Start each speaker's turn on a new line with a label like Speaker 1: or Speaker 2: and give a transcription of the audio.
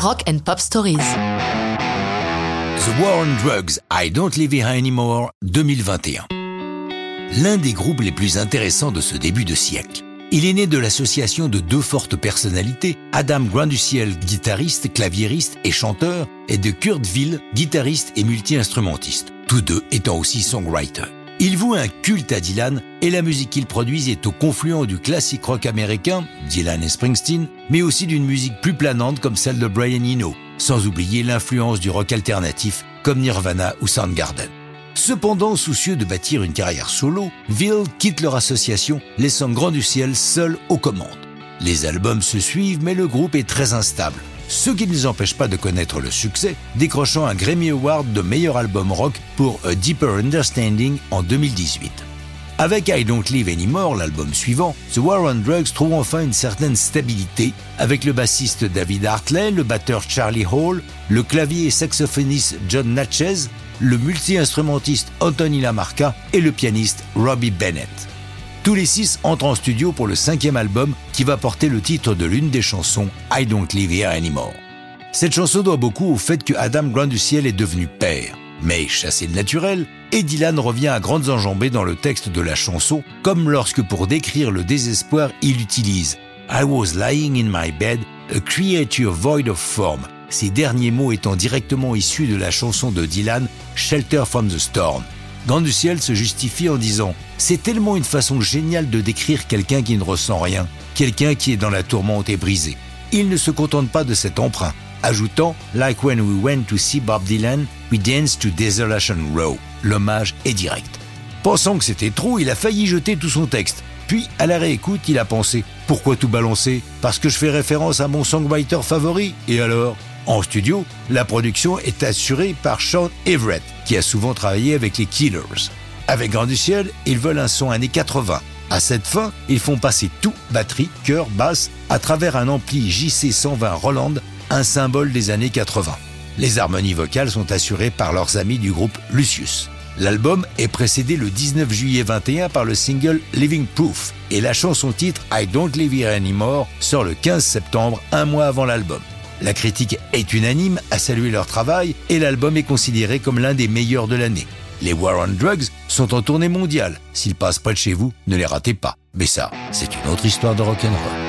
Speaker 1: Rock and Pop Stories.
Speaker 2: The War on Drugs, I Don't Live Here Anymore 2021. L'un des groupes les plus intéressants de ce début de siècle. Il est né de l'association de deux fortes personnalités, Adam Granduciel, guitariste, claviériste et chanteur, et de Kurt Ville, guitariste et multi-instrumentiste, tous deux étant aussi songwriters. Il voue un culte à Dylan et la musique qu'il produit est au confluent du classique rock américain, Dylan et Springsteen, mais aussi d'une musique plus planante comme celle de Brian Eno, sans oublier l'influence du rock alternatif comme Nirvana ou Soundgarden. Cependant, soucieux de bâtir une carrière solo, Ville quitte leur association, laissant Grand du Ciel seul aux commandes. Les albums se suivent, mais le groupe est très instable, ce qui ne les empêche pas de connaître le succès, décrochant un Grammy Award de meilleur album rock pour A Deeper Understanding en 2018. Avec I Don't Live Anymore, l'album suivant, The War on Drugs trouve enfin une certaine stabilité avec le bassiste David Hartley, le batteur Charlie Hall, le clavier et saxophoniste John Natchez, le multi-instrumentiste Anthony Lamarca et le pianiste Robbie Bennett. Tous les six entrent en studio pour le cinquième album qui va porter le titre de l'une des chansons I Don't Live Here Anymore. Cette chanson doit beaucoup au fait que Adam Grant du Ciel est devenu père. Mais chassé de naturel, et Dylan revient à grandes enjambées dans le texte de la chanson, comme lorsque pour décrire le désespoir, il utilise I was lying in my bed, a creature void of form, ces derniers mots étant directement issus de la chanson de Dylan Shelter from the Storm. Grand du ciel se justifie en disant C'est tellement une façon géniale de décrire quelqu'un qui ne ressent rien, quelqu'un qui est dans la tourmente et brisé. Il ne se contente pas de cet emprunt, ajoutant Like when we went to see Bob Dylan, we danced to Desolation Row. L'hommage est direct. Pensant que c'était trop, il a failli jeter tout son texte. Puis, à la réécoute, il a pensé Pourquoi tout balancer? Parce que je fais référence à mon songwriter favori. Et alors? En studio, la production est assurée par Sean Everett, qui a souvent travaillé avec les Killers. Avec Grand du Ciel, ils veulent un son années 80. À cette fin, ils font passer tout, batterie, chœur, basse, à travers un ampli JC120 Roland, un symbole des années 80. Les harmonies vocales sont assurées par leurs amis du groupe Lucius. L'album est précédé le 19 juillet 21 par le single Living Proof et la chanson titre I Don't Live Here Anymore sort le 15 septembre, un mois avant l'album. La critique est unanime à saluer leur travail et l'album est considéré comme l'un des meilleurs de l'année. Les War on Drugs sont en tournée mondiale. S'ils passent près de chez vous, ne les ratez pas. Mais ça, c'est une autre histoire de rock'n'roll.